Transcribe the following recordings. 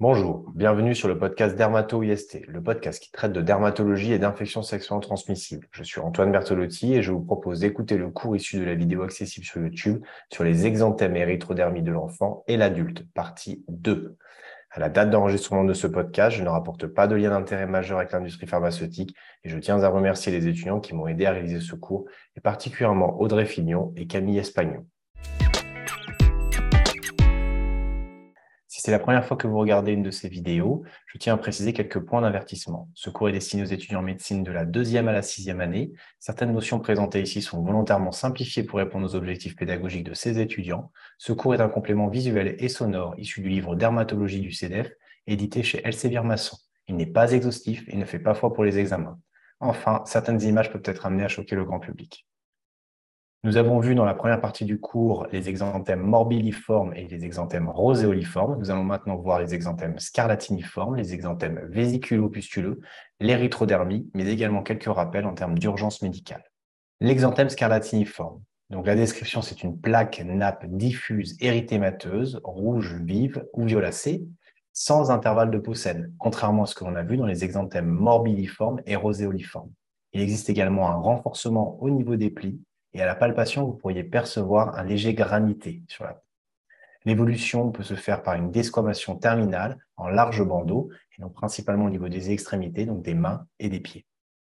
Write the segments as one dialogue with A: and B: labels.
A: Bonjour, bienvenue sur le podcast Dermato-IST, le podcast qui traite de dermatologie et d'infections sexuellement transmissibles. Je suis Antoine Bertolotti et je vous propose d'écouter le cours issu de la vidéo accessible sur YouTube sur les exanthèmes et érythrodermies de l'enfant et l'adulte, partie 2. À la date d'enregistrement de ce podcast, je ne rapporte pas de lien d'intérêt majeur avec l'industrie pharmaceutique et je tiens à remercier les étudiants qui m'ont aidé à réaliser ce cours, et particulièrement Audrey Fignon et Camille Espagnon. C'est la première fois que vous regardez une de ces vidéos, je tiens à préciser quelques points d'avertissement. Ce cours est destiné aux étudiants en médecine de la deuxième à la sixième année. Certaines notions présentées ici sont volontairement simplifiées pour répondre aux objectifs pédagogiques de ces étudiants. Ce cours est un complément visuel et sonore issu du livre Dermatologie du CEDEF, édité chez Elsevier Masson. Il n'est pas exhaustif et ne fait pas foi pour les examens. Enfin, certaines images peuvent être amenées à choquer le grand public. Nous avons vu dans la première partie du cours les exanthèmes morbilliformes et les exanthèmes roséoliformes. Nous allons maintenant voir les exanthèmes scarlatiniformes, les exanthèmes vésiculo-pustuleux, l'érythrodermie, mais également quelques rappels en termes d'urgence médicale. L'exanthème scarlatiniforme. Donc la description, c'est une plaque nappe diffuse érythémateuse, rouge vive ou violacée, sans intervalle de peau contrairement à ce que l'on a vu dans les exanthèmes morbilliformes et roséoliformes. Il existe également un renforcement au niveau des plis et à la palpation, vous pourriez percevoir un léger granité sur la peau. L'évolution peut se faire par une desquamation terminale en large bandeau, et donc principalement au niveau des extrémités, donc des mains et des pieds.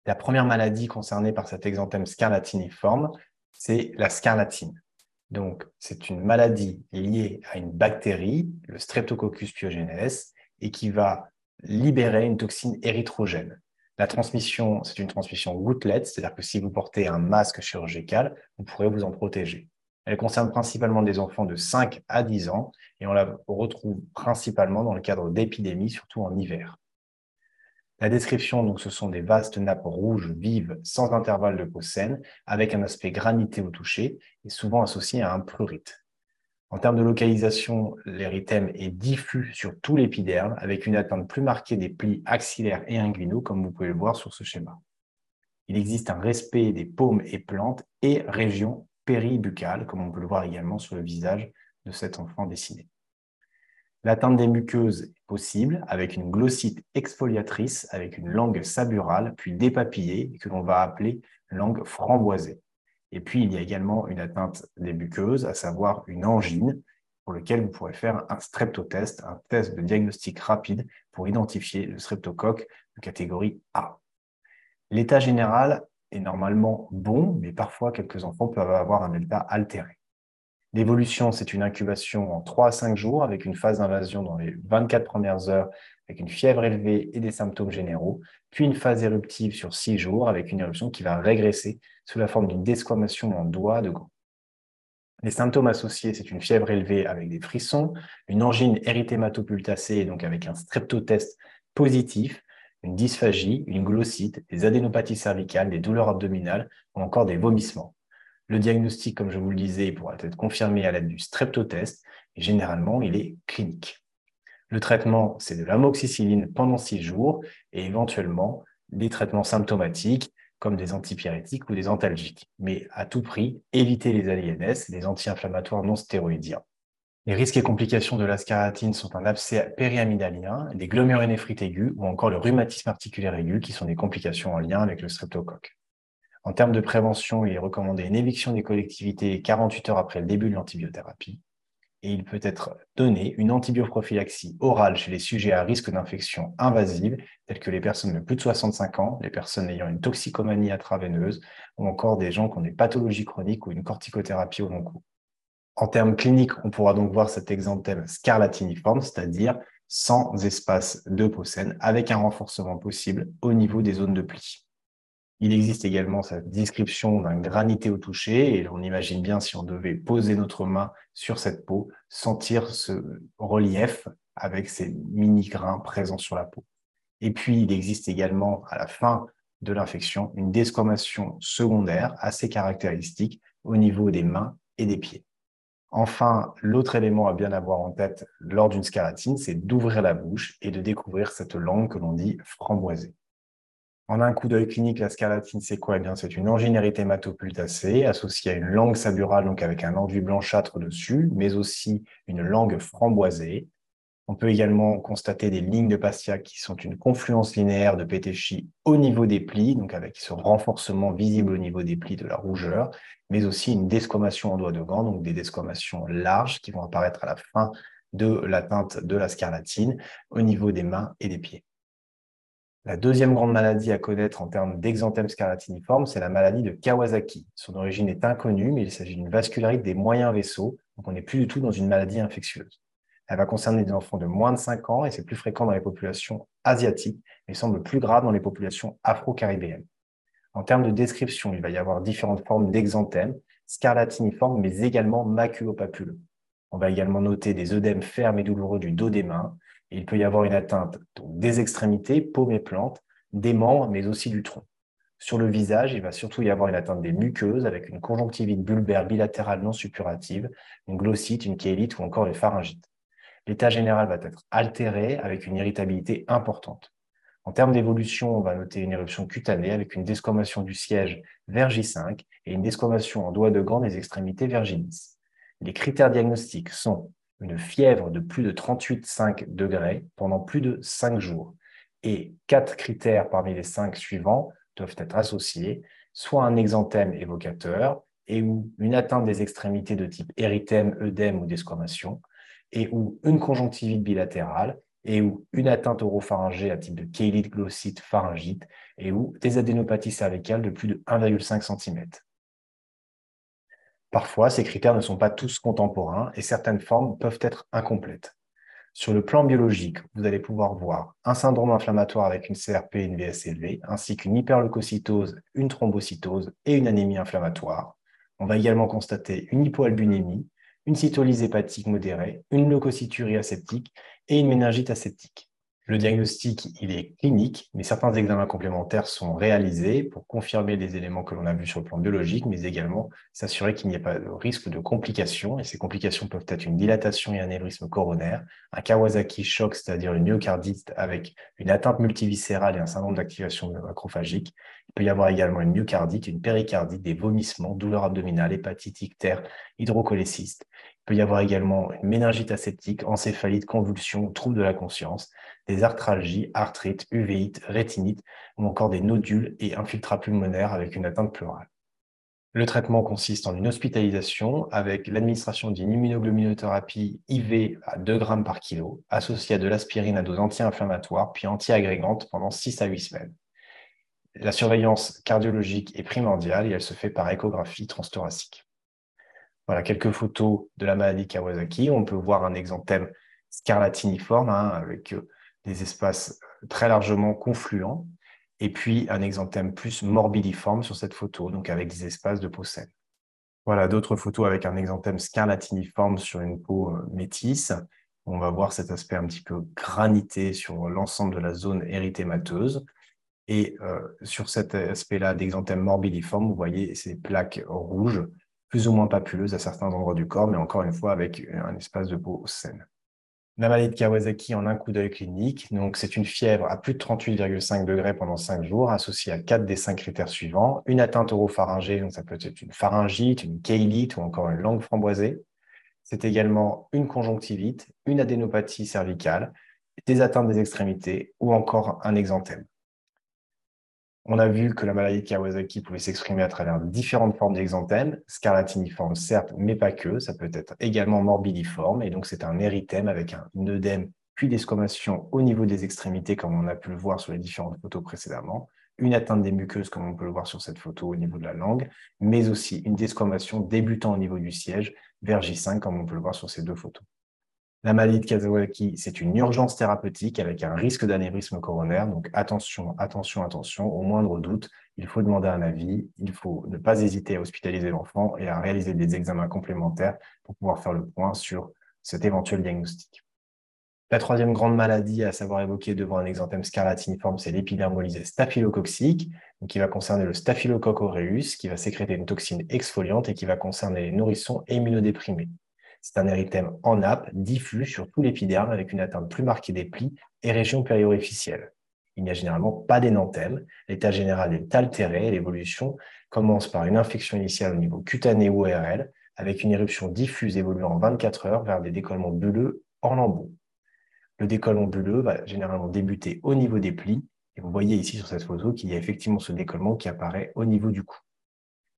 A: La première maladie concernée par cet exanthème scarlatiniforme, c'est la scarlatine. Donc, c'est une maladie liée à une bactérie, le Streptococcus pyogenes, et qui va libérer une toxine érythrogène. La transmission, c'est une transmission gouttelette, c'est-à-dire que si vous portez un masque chirurgical, vous pourrez vous en protéger. Elle concerne principalement des enfants de 5 à 10 ans et on la retrouve principalement dans le cadre d'épidémies, surtout en hiver. La description, donc, ce sont des vastes nappes rouges vives sans intervalle de peau avec un aspect granité au toucher et souvent associé à un prurite. En termes de localisation, l'érythème est diffus sur tout l'épiderme avec une atteinte plus marquée des plis axillaires et inguinaux, comme vous pouvez le voir sur ce schéma. Il existe un respect des paumes et plantes et régions péribuccales, comme on peut le voir également sur le visage de cet enfant dessiné. L'atteinte des muqueuses est possible avec une glossite exfoliatrice avec une langue saburale puis dépapillée que l'on va appeler langue framboisée. Et puis, il y a également une atteinte des muqueuses, à savoir une angine, pour lequel vous pourrez faire un streptotest, un test de diagnostic rapide pour identifier le streptocoque de catégorie A. L'état général est normalement bon, mais parfois quelques enfants peuvent avoir un état altéré. L'évolution, c'est une incubation en 3 à 5 jours avec une phase d'invasion dans les 24 premières heures avec une fièvre élevée et des symptômes généraux, puis une phase éruptive sur 6 jours avec une éruption qui va régresser sous la forme d'une desquamation en doigt de gants. Les symptômes associés, c'est une fièvre élevée avec des frissons, une angine érythématopultacée, donc avec un streptotest positif, une dysphagie, une glossite, des adénopathies cervicales, des douleurs abdominales ou encore des vomissements. Le diagnostic, comme je vous le disais, pourra être confirmé à l'aide du streptotest généralement, il est clinique. Le traitement, c'est de l'amoxicilline pendant six jours et éventuellement des traitements symptomatiques comme des antipyrétiques ou des antalgiques. Mais à tout prix, évitez les ALNS, les anti-inflammatoires non stéroïdiens. Les risques et complications de la scaratine sont un abcès périamidalien, des glomérulonéphrites aigus ou encore le rhumatisme articulaire aigu qui sont des complications en lien avec le streptocoque. En termes de prévention, il est recommandé une éviction des collectivités 48 heures après le début de l'antibiothérapie et il peut être donné une antibioprophylaxie orale chez les sujets à risque d'infection invasive, tels que les personnes de plus de 65 ans, les personnes ayant une toxicomanie intraveineuse, ou encore des gens qui ont des pathologies chroniques ou une corticothérapie au long cours. En termes cliniques, on pourra donc voir cet exanthème scarlatiniforme, c'est-à-dire sans espace de avec un renforcement possible au niveau des zones de pli. Il existe également cette description d'un granité au toucher, et on imagine bien si on devait poser notre main sur cette peau, sentir ce relief avec ces mini-grains présents sur la peau. Et puis, il existe également, à la fin de l'infection, une desquamation secondaire assez caractéristique au niveau des mains et des pieds. Enfin, l'autre élément à bien avoir en tête lors d'une scalatine, c'est d'ouvrir la bouche et de découvrir cette langue que l'on dit framboisée. En un coup d'œil clinique, la scarlatine, c'est quoi? Eh bien, C'est une angine érythématopultacée associée à une langue saburale, donc avec un enduit blanchâtre dessus, mais aussi une langue framboisée. On peut également constater des lignes de Pastia qui sont une confluence linéaire de pétéchie au niveau des plis, donc avec ce renforcement visible au niveau des plis de la rougeur, mais aussi une desquamation en doigt de gant, donc des desquamations larges qui vont apparaître à la fin de la teinte de la scarlatine au niveau des mains et des pieds. La deuxième grande maladie à connaître en termes d'exanthème scarlatiniforme, c'est la maladie de Kawasaki. Son origine est inconnue, mais il s'agit d'une vascularite des moyens vaisseaux, donc on n'est plus du tout dans une maladie infectieuse. Elle va concerner des enfants de moins de 5 ans et c'est plus fréquent dans les populations asiatiques, mais semble plus grave dans les populations afro-caribéennes. En termes de description, il va y avoir différentes formes d'exanthème, scarlatiniforme, mais également maculopapuleux. On va également noter des œdèmes fermes et douloureux du dos des mains. Il peut y avoir une atteinte des extrémités, paumes et plantes, des membres, mais aussi du tronc. Sur le visage, il va surtout y avoir une atteinte des muqueuses avec une conjonctivite bulbaire bilatérale non suppurative, une glossite, une chélite ou encore les pharyngites. L'état général va être altéré avec une irritabilité importante. En termes d'évolution, on va noter une éruption cutanée avec une desquamation du siège vers J5 et une desquamation en doigt de gant des extrémités vers J10. Les critères diagnostiques sont une fièvre de plus de 38,5 degrés pendant plus de 5 jours. Et quatre critères parmi les cinq suivants doivent être associés, soit un exanthème évocateur et ou une atteinte des extrémités de type érythème, œdème ou desquamation, et ou une conjonctivite bilatérale, et ou une atteinte oropharyngée à type de chélite, glossite, pharyngite, et ou des adénopathies cervicales de plus de 1,5 cm. Parfois, ces critères ne sont pas tous contemporains et certaines formes peuvent être incomplètes. Sur le plan biologique, vous allez pouvoir voir un syndrome inflammatoire avec une CRP et une VS élevée, ainsi qu'une hyperleucocytose, une thrombocytose et une anémie inflammatoire. On va également constater une hypoalbuminémie, une cytolyse hépatique modérée, une leucocyturie aseptique et une méningite aseptique. Le diagnostic, il est clinique, mais certains examens complémentaires sont réalisés pour confirmer les éléments que l'on a vus sur le plan biologique, mais également s'assurer qu'il n'y ait pas de risque de complications. Et ces complications peuvent être une dilatation et un anévrisme coronaire, un Kawasaki shock, c'est-à-dire une myocardite avec une atteinte multiviscérale et un syndrome d'activation macrophagique. Il peut y avoir également une myocardite, une péricardite, des vomissements, douleurs abdominales, hépatite ictère, hydrocholéciste. Il peut y avoir également une méningite aseptique, encéphalite, convulsions, troubles de la conscience, des arthralgies, arthrite, uvéite, rétinite ou encore des nodules et infiltrats pulmonaires avec une atteinte pleurale. Le traitement consiste en une hospitalisation avec l'administration d'une immunoglobulinothérapie IV à 2 grammes par kilo, associée à de l'aspirine à dose anti-inflammatoire puis anti-agrégante pendant 6 à 8 semaines. La surveillance cardiologique est primordiale et elle se fait par échographie transthoracique. Voilà quelques photos de la maladie Kawasaki. On peut voir un exanthème scarlatiniforme hein, avec euh, des espaces très largement confluents et puis un exanthème plus morbidiforme sur cette photo, donc avec des espaces de peau saine. Voilà d'autres photos avec un exanthème scarlatiniforme sur une peau euh, métisse. On va voir cet aspect un petit peu granité sur l'ensemble de la zone érythémateuse. Et euh, sur cet aspect-là d'exanthème morbidiforme, vous voyez ces plaques rouges plus ou moins papuleuse à certains endroits du corps, mais encore une fois avec un espace de peau saine. La maladie de Kawasaki en un coup d'œil clinique, donc c'est une fièvre à plus de 38,5 degrés pendant 5 jours, associée à 4 des 5 critères suivants. Une atteinte oropharyngée, donc ça peut être une pharyngite, une chélite ou encore une langue framboisée. C'est également une conjonctivite, une adénopathie cervicale, des atteintes des extrémités ou encore un exanthème. On a vu que la maladie de Kawasaki pouvait s'exprimer à travers différentes formes d'exanthème, scarlatiniforme certes, mais pas que, ça peut être également morbidiforme, et donc c'est un érythème avec un œdème puis des squamations au niveau des extrémités, comme on a pu le voir sur les différentes photos précédemment, une atteinte des muqueuses, comme on peut le voir sur cette photo au niveau de la langue, mais aussi une desquamation débutant au niveau du siège vers J5, comme on peut le voir sur ces deux photos. La maladie de Kawasaki, c'est une urgence thérapeutique avec un risque d'anévrisme coronaire. Donc attention, attention, attention. Au moindre doute, il faut demander un avis. Il faut ne pas hésiter à hospitaliser l'enfant et à réaliser des examens complémentaires pour pouvoir faire le point sur cet éventuel diagnostic. La troisième grande maladie à savoir évoquer devant un exanthème scarlatiniforme, c'est l'épidermolyse staphylococcique, qui va concerner le staphylocoque aureus, qui va sécréter une toxine exfoliante et qui va concerner les nourrissons immunodéprimés. C'est un érythème en nappe, diffus sur tout l'épiderme avec une atteinte plus marquée des plis et régions périorificielles. Il n'y a généralement pas d'énanthème. L'état général est altéré l'évolution commence par une infection initiale au niveau cutané ou ORL avec une éruption diffuse évoluant en 24 heures vers des décollements bulleux en lambeaux. Le décollement bulleux va généralement débuter au niveau des plis. Et vous voyez ici sur cette photo qu'il y a effectivement ce décollement qui apparaît au niveau du cou.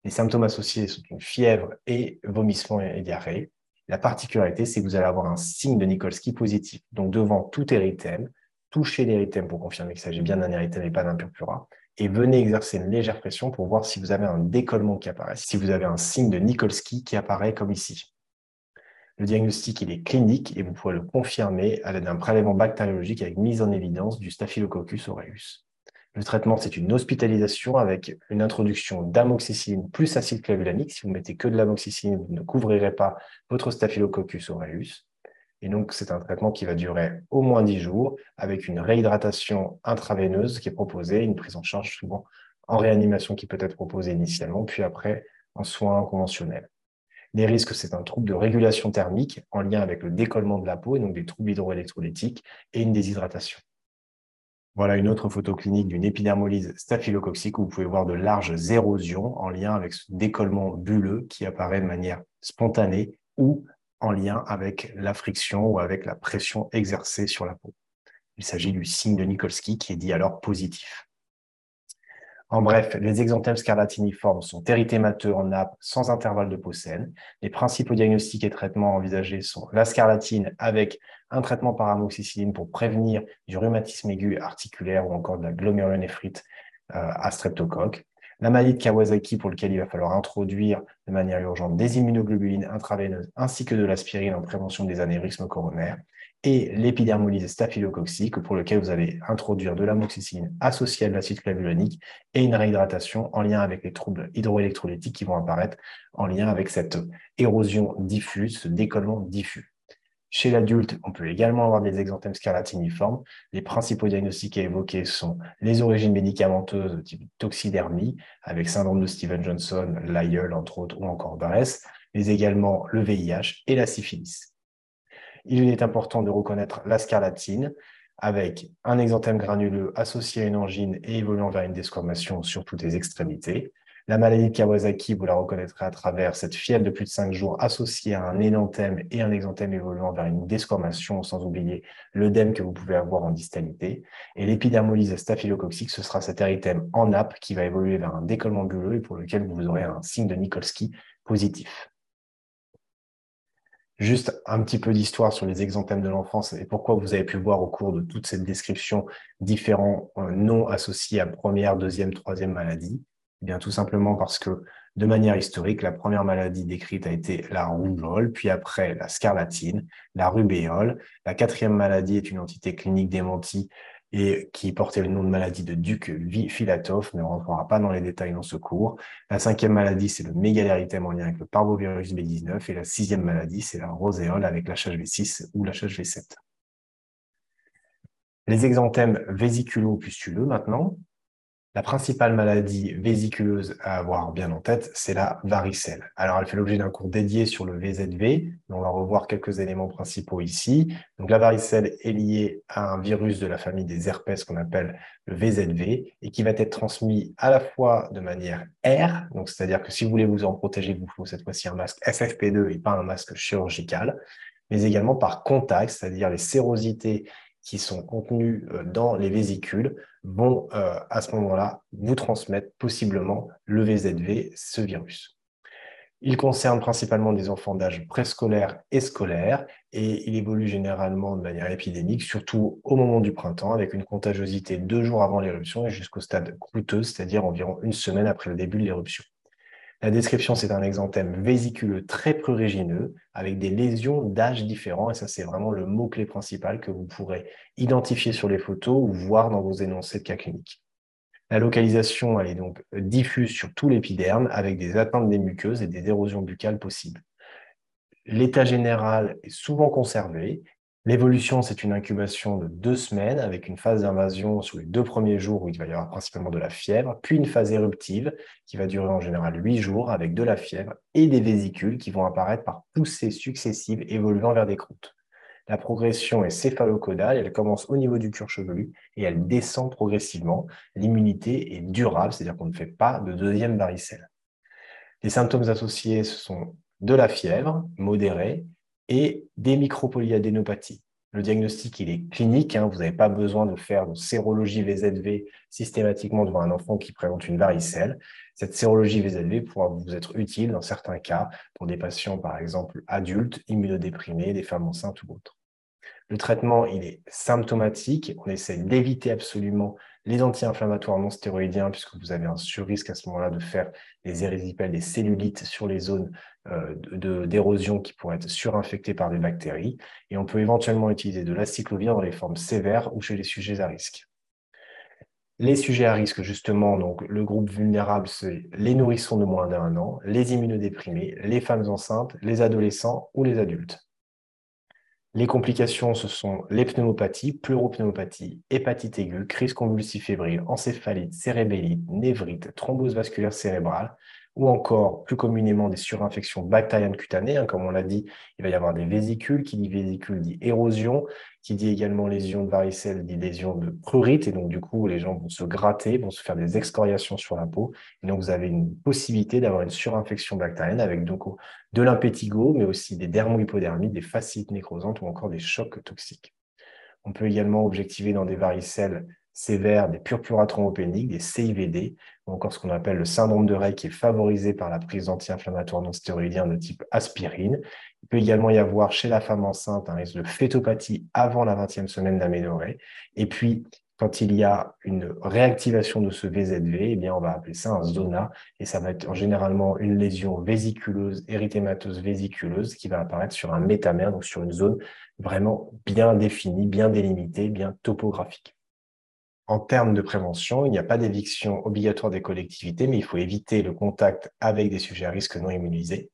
A: Les symptômes associés sont une fièvre et vomissement et diarrhée. La particularité, c'est que vous allez avoir un signe de Nikolsky positif. Donc, devant tout érythème, touchez l'érythème pour confirmer qu'il s'agit bien d'un érythème et pas d'un purpura. Et venez exercer une légère pression pour voir si vous avez un décollement qui apparaît, si vous avez un signe de Nikolsky qui apparaît comme ici. Le diagnostic, il est clinique et vous pouvez le confirmer à l'aide d'un prélèvement bactériologique avec mise en évidence du Staphylococcus aureus. Le traitement, c'est une hospitalisation avec une introduction d'amoxicilline plus acide clavulanique. Si vous mettez que de l'amoxicilline, vous ne couvrirez pas votre Staphylococcus aureus. Et donc, c'est un traitement qui va durer au moins 10 jours avec une réhydratation intraveineuse qui est proposée, une prise en charge souvent en réanimation qui peut être proposée initialement, puis après en soins conventionnels. Les risques, c'est un trouble de régulation thermique en lien avec le décollement de la peau, et donc des troubles hydroélectrolytiques et une déshydratation. Voilà une autre photo clinique d'une épidermolyse staphylococcique où vous pouvez voir de larges érosions en lien avec ce décollement bulleux qui apparaît de manière spontanée ou en lien avec la friction ou avec la pression exercée sur la peau. Il s'agit du signe de Nikolsky qui est dit alors positif. En bref, les exanthèmes scarlatiniformes sont érythémateux en nappe sans intervalle de peau saine. Les principaux diagnostics et traitements envisagés sont la scarlatine avec un traitement par amoxicilline pour prévenir du rhumatisme aigu articulaire ou encore de la glomérulonéphrite euh, à streptocoque. La maladie Kawasaki pour lequel il va falloir introduire de manière urgente des immunoglobulines intraveineuses ainsi que de l'aspirine en prévention des anérismes coronaires et l'épidermolyse staphylococcique pour lequel vous allez introduire de l'amoxicilline associée à de l'acide clavulanique et une réhydratation en lien avec les troubles hydroélectrolytiques qui vont apparaître en lien avec cette érosion diffuse, ce décollement diffus. Chez l'adulte, on peut également avoir des exanthèmes scarlatiniformes. Les principaux diagnostics à évoquer sont les origines médicamenteuses type toxidermie, avec syndrome de Steven-Johnson, l'aïeul, entre autres, ou encore Bress, mais également le VIH et la syphilis il est important de reconnaître la scarlatine avec un exanthème granuleux associé à une angine et évoluant vers une desquamation sur toutes les extrémités. La maladie de Kawasaki, vous la reconnaîtrez à travers cette fièvre de plus de 5 jours associée à un énanthème et un exanthème évoluant vers une desquamation, sans oublier l'œdème que vous pouvez avoir en distalité. Et l'épidermolyse staphylococcique, ce sera cet érythème en nappe qui va évoluer vers un décollement bulleux et pour lequel vous aurez un signe de Nikolsky positif. Juste un petit peu d'histoire sur les exanthèmes de l'enfance et pourquoi vous avez pu voir au cours de toute cette description différents euh, noms associés à première, deuxième, troisième maladie. Eh bien, tout simplement parce que de manière historique, la première maladie décrite a été la rougeole, puis après la scarlatine, la rubéole. La quatrième maladie est une entité clinique démentie et qui portait le nom de maladie de Duc Filatov, mais ne rentrera pas dans les détails dans ce cours. La cinquième maladie, c'est le mégalérythème en lien avec le parvovirus B19, et la sixième maladie, c'est la roséole avec l'HHV6 ou l'HHV7. Les exanthèmes vésiculo-pustuleux maintenant, la principale maladie vésiculeuse à avoir bien en tête, c'est la varicelle. Alors, elle fait l'objet d'un cours dédié sur le VZV. On va revoir quelques éléments principaux ici. Donc, la varicelle est liée à un virus de la famille des herpès qu'on appelle le VZV et qui va être transmis à la fois de manière R, donc c'est-à-dire que si vous voulez vous en protéger, vous faut cette fois-ci un masque FFP2 et pas un masque chirurgical, mais également par contact, c'est-à-dire les sérosités qui sont contenus euh, dans les vésicules vont euh, à ce moment-là vous transmettre possiblement le VZV, ce virus. Il concerne principalement des enfants d'âge préscolaire et scolaire et il évolue généralement de manière épidémique, surtout au moment du printemps, avec une contagiosité deux jours avant l'éruption et jusqu'au stade croûteux, c'est-à-dire environ une semaine après le début de l'éruption. La description, c'est un exanthème vésiculeux très prurigineux avec des lésions d'âge différents. Et ça, c'est vraiment le mot-clé principal que vous pourrez identifier sur les photos ou voir dans vos énoncés de cas cliniques. La localisation, elle est donc diffuse sur tout l'épiderme avec des atteintes des muqueuses et des érosions buccales possibles. L'état général est souvent conservé L'évolution, c'est une incubation de deux semaines avec une phase d'invasion sur les deux premiers jours où il va y avoir principalement de la fièvre, puis une phase éruptive qui va durer en général huit jours avec de la fièvre et des vésicules qui vont apparaître par poussées successives évoluant vers des croûtes. La progression est céphalocodale, elle commence au niveau du cuir chevelu et elle descend progressivement. L'immunité est durable, c'est-à-dire qu'on ne fait pas de deuxième varicelle. Les symptômes associés, ce sont de la fièvre modérée, et des micropolyadénopathies. Le diagnostic, il est clinique. Hein. vous n'avez pas besoin de faire de sérologie VZV systématiquement devant un enfant qui présente une varicelle. Cette sérologie VZV pourra vous être utile dans certains cas pour des patients, par exemple, adultes, immunodéprimés, des femmes enceintes ou autres. Le traitement, il est symptomatique. On essaie d'éviter absolument les anti-inflammatoires non stéroïdiens, puisque vous avez un surrisque à ce moment-là de faire des érysipèles, des cellulites sur les zones euh, d'érosion qui pourraient être surinfectées par des bactéries. Et on peut éventuellement utiliser de l'acyclovir dans les formes sévères ou chez les sujets à risque. Les sujets à risque, justement, donc le groupe vulnérable, c'est les nourrissons de moins d'un an, les immunodéprimés, les femmes enceintes, les adolescents ou les adultes. Les complications, ce sont les pneumopathies, pleuropneumopathie, hépatite aiguë, crise convulsive fébrile, encéphalite, cérébellite, névrite, thrombose vasculaire cérébrale, ou encore plus communément des surinfections bactériennes cutanées. Hein, comme on l'a dit, il va y avoir des vésicules. Qui dit vésicule dit érosion. Qui dit également lésion de varicelle dit lésion de prurite. Et donc, du coup, les gens vont se gratter, vont se faire des excoriations sur la peau. Et donc, vous avez une possibilité d'avoir une surinfection bactérienne avec donc de l'impétigo, mais aussi des dermohypodermies, des fasciites nécrosantes ou encore des chocs toxiques. On peut également objectiver dans des varicelles sévères, des purpura thrombopéniques, des CIVD, ou encore ce qu'on appelle le syndrome de Rey qui est favorisé par la prise d'anti-inflammatoires non stéroïdiens de type aspirine. Il peut également y avoir chez la femme enceinte un risque de phétopathie avant la 20e semaine d'aménorrhée. Et puis, quand il y a une réactivation de ce VZV, eh bien, on va appeler ça un zona, et ça va être généralement une lésion vésiculeuse, érythémateuse vésiculeuse, qui va apparaître sur un métamère, donc sur une zone vraiment bien définie, bien délimitée, bien topographique. En termes de prévention, il n'y a pas d'éviction obligatoire des collectivités, mais il faut éviter le contact avec des sujets à risque non immunisés.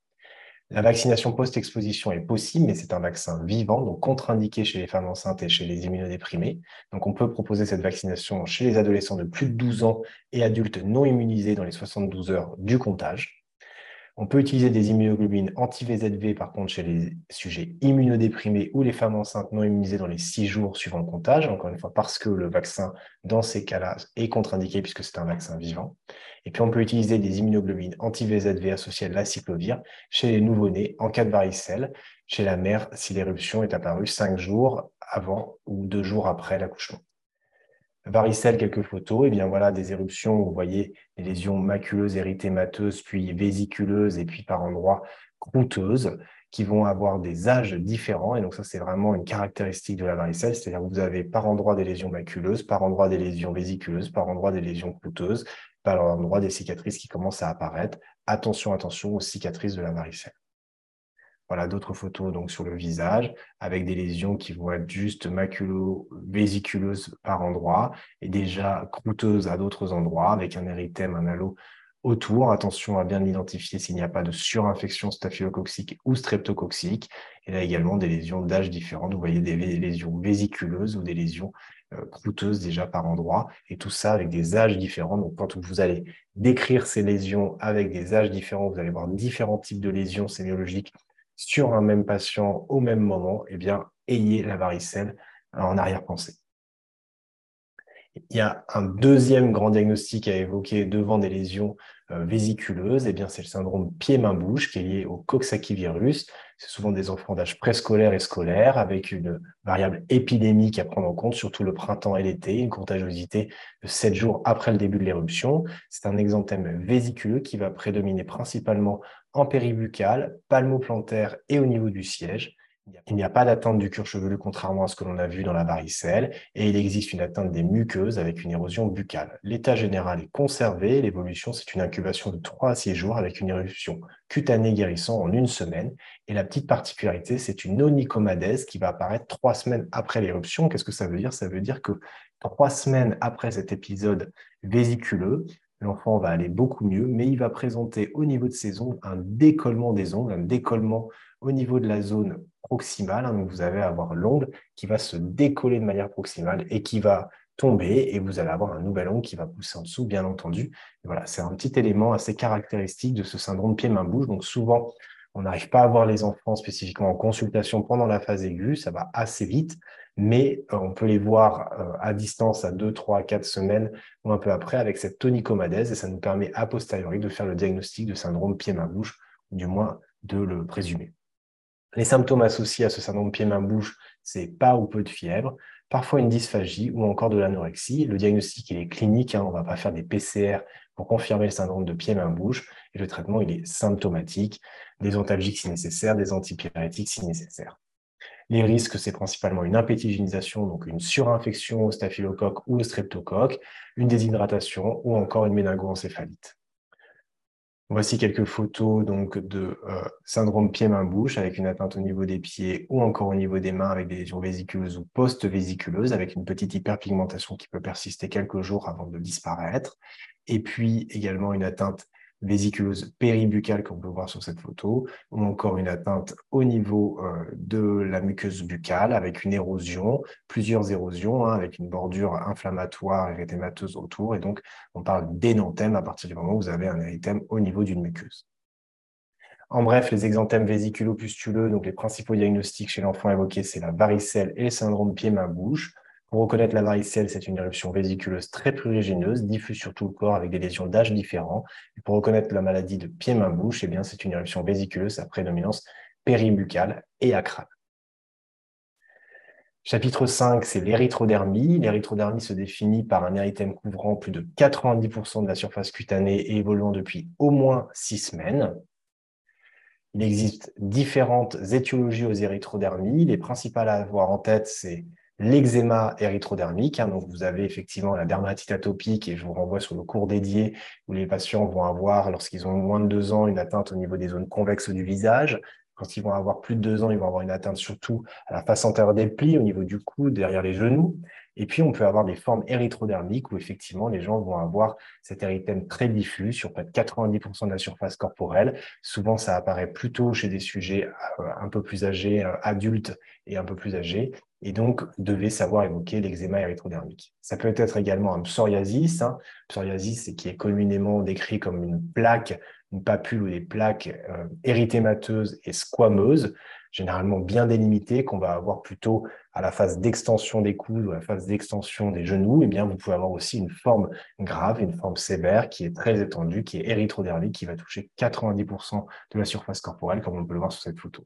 A: La vaccination post-exposition est possible, mais c'est un vaccin vivant, donc contre-indiqué chez les femmes enceintes et chez les immunodéprimés. Donc, on peut proposer cette vaccination chez les adolescents de plus de 12 ans et adultes non immunisés dans les 72 heures du comptage. On peut utiliser des immunoglobulines anti-VZV, par contre, chez les sujets immunodéprimés ou les femmes enceintes non immunisées dans les six jours suivant le comptage, encore une fois, parce que le vaccin, dans ces cas-là, est contre-indiqué puisque c'est un vaccin vivant. Et puis, on peut utiliser des immunoglobulines anti-VZV associées à l'aciclovir chez les nouveau-nés en cas de varicelle, chez la mère si l'éruption est apparue cinq jours avant ou deux jours après l'accouchement varicelle, quelques photos, et bien voilà des éruptions vous voyez des lésions maculeuses, érythémateuses, puis vésiculeuses et puis par endroits croûteuses qui vont avoir des âges différents. Et donc ça, c'est vraiment une caractéristique de la varicelle, c'est-à-dire que vous avez par endroit des lésions maculeuses, par endroit des lésions vésiculeuses, par endroit des lésions croûteuses, par endroit des cicatrices qui commencent à apparaître. Attention, attention aux cicatrices de la varicelle. Voilà d'autres photos donc sur le visage avec des lésions qui vont être juste maculo-vésiculeuses par endroit et déjà croûteuses à d'autres endroits avec un érythème, un halo autour. Attention à bien identifier s'il n'y a pas de surinfection staphylococcique ou streptococcique. Et là également des lésions d'âge différents. Vous voyez des lésions vésiculeuses ou des lésions euh, croûteuses déjà par endroit. Et tout ça avec des âges différents. Donc quand vous allez décrire ces lésions avec des âges différents, vous allez voir différents types de lésions sémiologiques sur un même patient au même moment, eh bien, ayez la varicelle en arrière-pensée. Il y a un deuxième grand diagnostic à évoquer devant des lésions euh, vésiculeuses, eh bien, c'est le syndrome pied-main-bouche qui est lié au Coxsackie virus. C'est souvent des enfants d'âge préscolaire et scolaire avec une variable épidémique à prendre en compte, surtout le printemps et l'été, une contagiosité de 7 jours après le début de l'éruption. C'est un exanthème vésiculeux qui va prédominer principalement en péribuccal, palmoplantaire et au niveau du siège. Il n'y a pas d'atteinte du cuir chevelu, contrairement à ce que l'on a vu dans la varicelle, et il existe une atteinte des muqueuses avec une érosion buccale. L'état général est conservé, l'évolution, c'est une incubation de 3 à 6 jours avec une éruption cutanée guérissant en une semaine. Et la petite particularité, c'est une onychomadèse qui va apparaître 3 semaines après l'éruption. Qu'est-ce que ça veut dire? Ça veut dire que 3 semaines après cet épisode vésiculeux, l'enfant va aller beaucoup mieux, mais il va présenter au niveau de ses ongles un décollement des ongles, un décollement au niveau de la zone proximale. Hein. vous allez avoir l'ongle qui va se décoller de manière proximale et qui va tomber et vous allez avoir un nouvel ongle qui va pousser en dessous, bien entendu. voilà, c'est un petit élément assez caractéristique de ce syndrome pied-main-bouche. Donc souvent, on n'arrive pas à voir les enfants spécifiquement en consultation pendant la phase aiguë, ça va assez vite mais euh, on peut les voir euh, à distance à 2, 3, 4 semaines ou un peu après avec cette tonicomadèse et ça nous permet a posteriori de faire le diagnostic de syndrome pied-main-bouche, ou du moins de le présumer. Les symptômes associés à ce syndrome pied-main-bouche, c'est pas ou peu de fièvre, parfois une dysphagie ou encore de l'anorexie. Le diagnostic, il est clinique, hein, on ne va pas faire des PCR pour confirmer le syndrome de pied-main-bouche, et le traitement, il est symptomatique, des antalgiques si nécessaire, des antipyrétiques si nécessaire. Les risques, c'est principalement une impétigénisation, donc une surinfection au staphylocoque ou au streptocoque, une déshydratation ou encore une méningoencéphalite. Voici quelques photos donc de euh, syndrome pied-main-bouche avec une atteinte au niveau des pieds ou encore au niveau des mains avec des lésions vésiculeuses ou post-vésiculeuses avec une petite hyperpigmentation qui peut persister quelques jours avant de disparaître. Et puis également une atteinte vésiculeuse péribuccale qu'on peut voir sur cette photo, ou encore une atteinte au niveau euh, de la muqueuse buccale avec une érosion, plusieurs érosions, hein, avec une bordure inflammatoire érythémateuse autour. Et donc, on parle d'énanthème à partir du moment où vous avez un érythème au niveau d'une muqueuse. En bref, les exanthèmes vésiculo-pustuleux, donc les principaux diagnostics chez l'enfant évoqués, c'est la varicelle et le syndrome pied-main-bouche. Pour reconnaître la varicelle, c'est une éruption vésiculeuse très prurigineuse, diffuse sur tout le corps avec des lésions d'âge différents. Et pour reconnaître la maladie de pied-main-bouche, eh bien, c'est une éruption vésiculeuse à prédominance péribuccale et acrale. Chapitre 5, c'est l'érythrodermie. L'érythrodermie se définit par un érythème couvrant plus de 90% de la surface cutanée et évoluant depuis au moins six semaines. Il existe différentes étiologies aux érythrodermies. Les principales à avoir en tête, c'est l'eczéma érythrodermique. Hein, donc, vous avez effectivement la dermatite atopique et je vous renvoie sur le cours dédié où les patients vont avoir, lorsqu'ils ont moins de deux ans, une atteinte au niveau des zones convexes du visage. Quand ils vont avoir plus de deux ans, ils vont avoir une atteinte surtout à la face antérieure des plis, au niveau du cou, derrière les genoux. Et puis, on peut avoir des formes érythrodermiques où effectivement, les gens vont avoir cet érythème très diffus sur près de 90% de la surface corporelle. Souvent, ça apparaît plutôt chez des sujets euh, un peu plus âgés, euh, adultes et un peu plus âgés et donc devez savoir évoquer l'eczéma érythrodermique. Ça peut être également un psoriasis. Hein. Psoriasis, qui est communément décrit comme une plaque, une papule ou des plaques euh, érythémateuses et squameuses, généralement bien délimitées, qu'on va avoir plutôt à la phase d'extension des coudes ou à la phase d'extension des genoux. Eh bien, vous pouvez avoir aussi une forme grave, une forme sévère qui est très étendue, qui est érythrodermique, qui va toucher 90% de la surface corporelle, comme on peut le voir sur cette photo.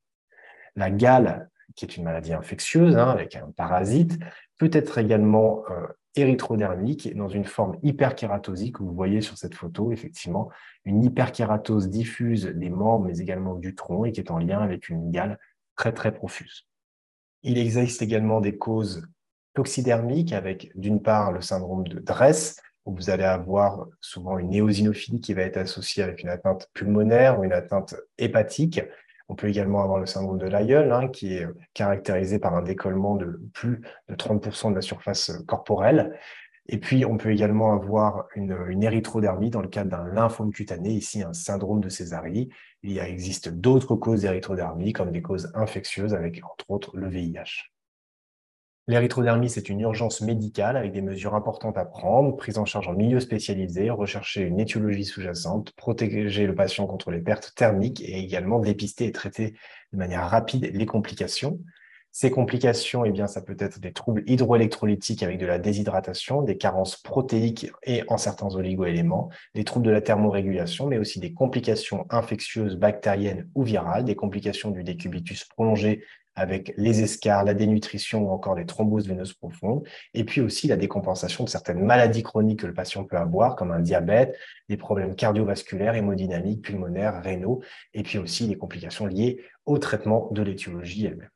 A: La gale qui est une maladie infectieuse hein, avec un parasite, peut être également euh, érythrodermique dans une forme hyperkératosique. Vous voyez sur cette photo, effectivement, une hyperkératose diffuse des membres, mais également du tronc, et qui est en lien avec une gale très, très profuse. Il existe également des causes toxidermiques avec, d'une part, le syndrome de Dress, où vous allez avoir souvent une éosinophilie qui va être associée avec une atteinte pulmonaire ou une atteinte hépatique, on peut également avoir le syndrome de l'aïeul, hein, qui est caractérisé par un décollement de plus de 30% de la surface corporelle. Et puis, on peut également avoir une, érythrodermie dans le cadre d'un lymphome cutané, ici un syndrome de Césarie. Il existe d'autres causes d'érythrodermie, comme des causes infectieuses, avec entre autres le VIH. L'érythrodermie, c'est une urgence médicale avec des mesures importantes à prendre, prise en charge en milieu spécialisé, rechercher une étiologie sous-jacente, protéger le patient contre les pertes thermiques et également dépister et traiter de manière rapide les complications. Ces complications, eh bien, ça peut être des troubles hydroélectrolytiques avec de la déshydratation, des carences protéiques et en certains oligoéléments, des troubles de la thermorégulation, mais aussi des complications infectieuses, bactériennes ou virales, des complications du décubitus prolongé avec les escarres, la dénutrition ou encore les thromboses veineuses profondes, et puis aussi la décompensation de certaines maladies chroniques que le patient peut avoir, comme un diabète, des problèmes cardiovasculaires, hémodynamiques, pulmonaires, rénaux, et puis aussi les complications liées au traitement de l'étiologie elle-même.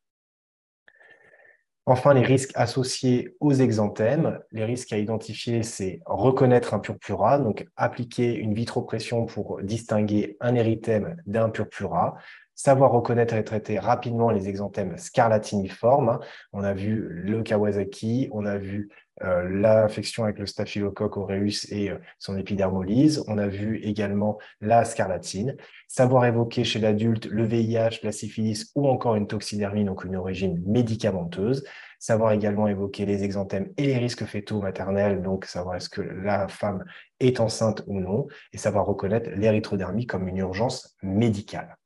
A: Enfin, les risques associés aux exanthèmes. Les risques à identifier, c'est reconnaître un purpura, donc appliquer une vitropression pour distinguer un érythème d'un purpura, savoir reconnaître et traiter rapidement les exanthèmes scarlatiniformes. Hein. On a vu le Kawasaki, on a vu euh, l'infection avec le staphylocoque aureus et euh, son épidermolyse. On a vu également la scarlatine. Savoir évoquer chez l'adulte le VIH, la syphilis ou encore une toxidermie, donc une origine médicamenteuse. Savoir également évoquer les exanthèmes et les risques fétaux maternels, donc savoir est-ce que la femme est enceinte ou non, et savoir reconnaître l'érythrodermie comme une urgence médicale.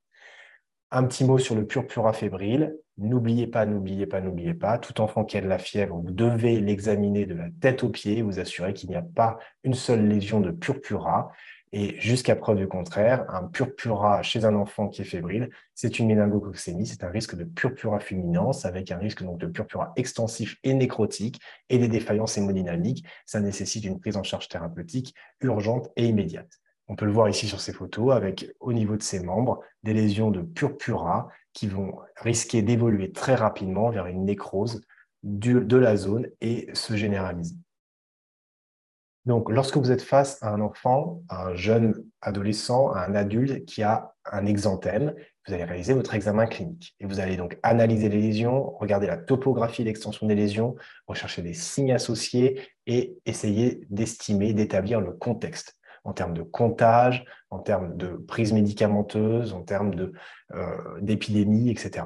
A: Un petit mot sur le purpura fébrile. N'oubliez pas, n'oubliez pas, n'oubliez pas, tout enfant qui a de la fièvre, vous devez l'examiner de la tête aux pieds, vous assurer qu'il n'y a pas une seule lésion de purpura. Et jusqu'à preuve du contraire, un purpura chez un enfant qui est fébrile, c'est une méningococcémie, c'est un risque de purpura fulminance avec un risque donc de purpura extensif et nécrotique et des défaillances hémodynamiques. Ça nécessite une prise en charge thérapeutique urgente et immédiate. On peut le voir ici sur ces photos avec, au niveau de ses membres, des lésions de purpura qui vont risquer d'évoluer très rapidement vers une nécrose de la zone et se généraliser. Donc, lorsque vous êtes face à un enfant, à un jeune adolescent, à un adulte qui a un exanthème, vous allez réaliser votre examen clinique. Et vous allez donc analyser les lésions, regarder la topographie et l'extension des lésions, rechercher des signes associés et essayer d'estimer, d'établir le contexte en termes de comptage, en termes de prise médicamenteuse, en termes euh, d'épidémie, etc.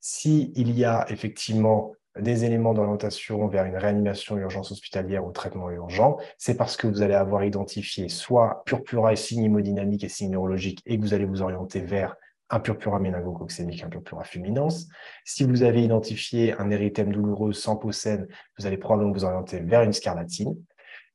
A: S'il y a effectivement des éléments d'orientation vers une réanimation urgence hospitalière ou traitement urgent, c'est parce que vous allez avoir identifié soit purpura et signes hémodynamiques et signes neurologiques et que vous allez vous orienter vers un purpura méningococcémique, un purpura fulminance. Si vous avez identifié un érythème douloureux sans saine, vous allez probablement vous orienter vers une scarlatine.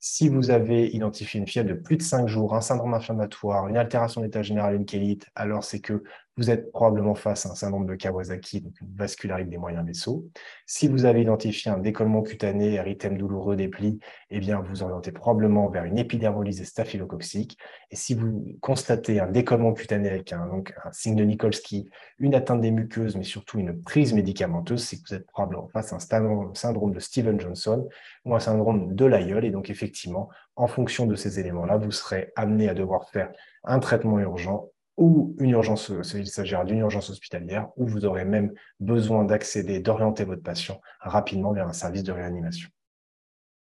A: Si vous avez identifié une fièvre de plus de 5 jours, un syndrome inflammatoire, une altération d'état général, une chélite, alors c'est que vous êtes probablement face à un syndrome de Kawasaki, donc une vascularite des moyens vaisseaux. Si vous avez identifié un décollement cutané, érythème douloureux des plis, eh bien, vous orientez probablement vers une épidermolyse staphylococcique. Et si vous constatez un décollement cutané avec un, donc, un signe de Nikolsky, une atteinte des muqueuses, mais surtout une prise médicamenteuse, c'est que vous êtes probablement face à un syndrome de Steven Johnson ou un syndrome de l'aïeul. Et donc, effectivement, en fonction de ces éléments-là, vous serez amené à devoir faire un traitement urgent ou une urgence, il s'agira d'une urgence hospitalière, où vous aurez même besoin d'accéder, d'orienter votre patient rapidement vers un service de réanimation.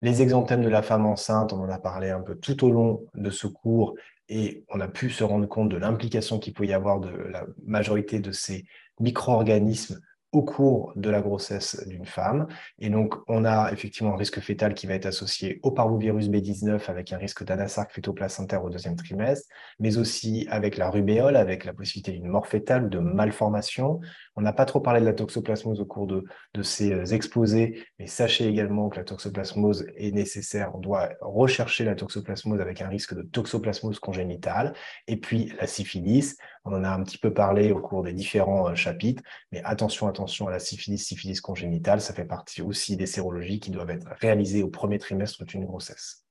A: Les exanthèmes de la femme enceinte, on en a parlé un peu tout au long de ce cours et on a pu se rendre compte de l'implication qu'il peut y avoir de la majorité de ces micro-organismes au cours de la grossesse d'une femme. Et donc, on a effectivement un risque fœtal qui va être associé au parvovirus B19 avec un risque d'anasarque fœtoplacentaire au deuxième trimestre, mais aussi avec la rubéole, avec la possibilité d'une mort fœtale ou de malformation. On n'a pas trop parlé de la toxoplasmose au cours de, de ces euh, exposés, mais sachez également que la toxoplasmose est nécessaire. On doit rechercher la toxoplasmose avec un risque de toxoplasmose congénitale. Et puis, la syphilis, on en a un petit peu parlé au cours des différents euh, chapitres, mais attention, attention à la syphilis, syphilis congénitale, ça fait partie aussi des sérologies qui doivent être réalisées au premier trimestre d'une grossesse.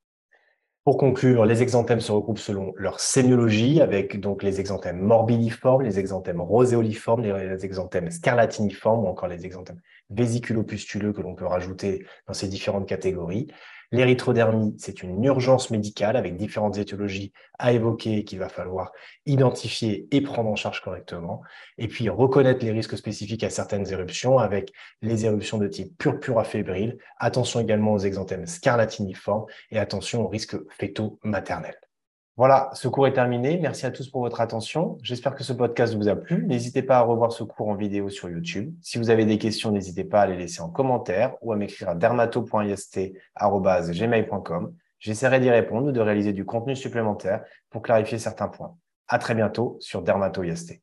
A: Pour conclure, les exanthèmes se regroupent selon leur sémiologie, avec donc les exanthèmes morbilliformes, les exanthèmes roséoliformes, les exanthèmes scarlatiniformes ou encore les exanthèmes vésiculopustuleux que l'on peut rajouter dans ces différentes catégories. L'érythrodermie, c'est une urgence médicale avec différentes étiologies à évoquer qu'il va falloir identifier et prendre en charge correctement. Et puis reconnaître les risques spécifiques à certaines éruptions avec les éruptions de type purpura fébrile. Attention également aux exanthèmes scarlatiniformes et attention aux risques féto-maternels. Voilà, ce cours est terminé. Merci à tous pour votre attention. J'espère que ce podcast vous a plu. N'hésitez pas à revoir ce cours en vidéo sur YouTube. Si vous avez des questions, n'hésitez pas à les laisser en commentaire ou à m'écrire à dermato.ist.gmail.com. J'essaierai d'y répondre ou de réaliser du contenu supplémentaire pour clarifier certains points. À très bientôt sur Dermato-IST.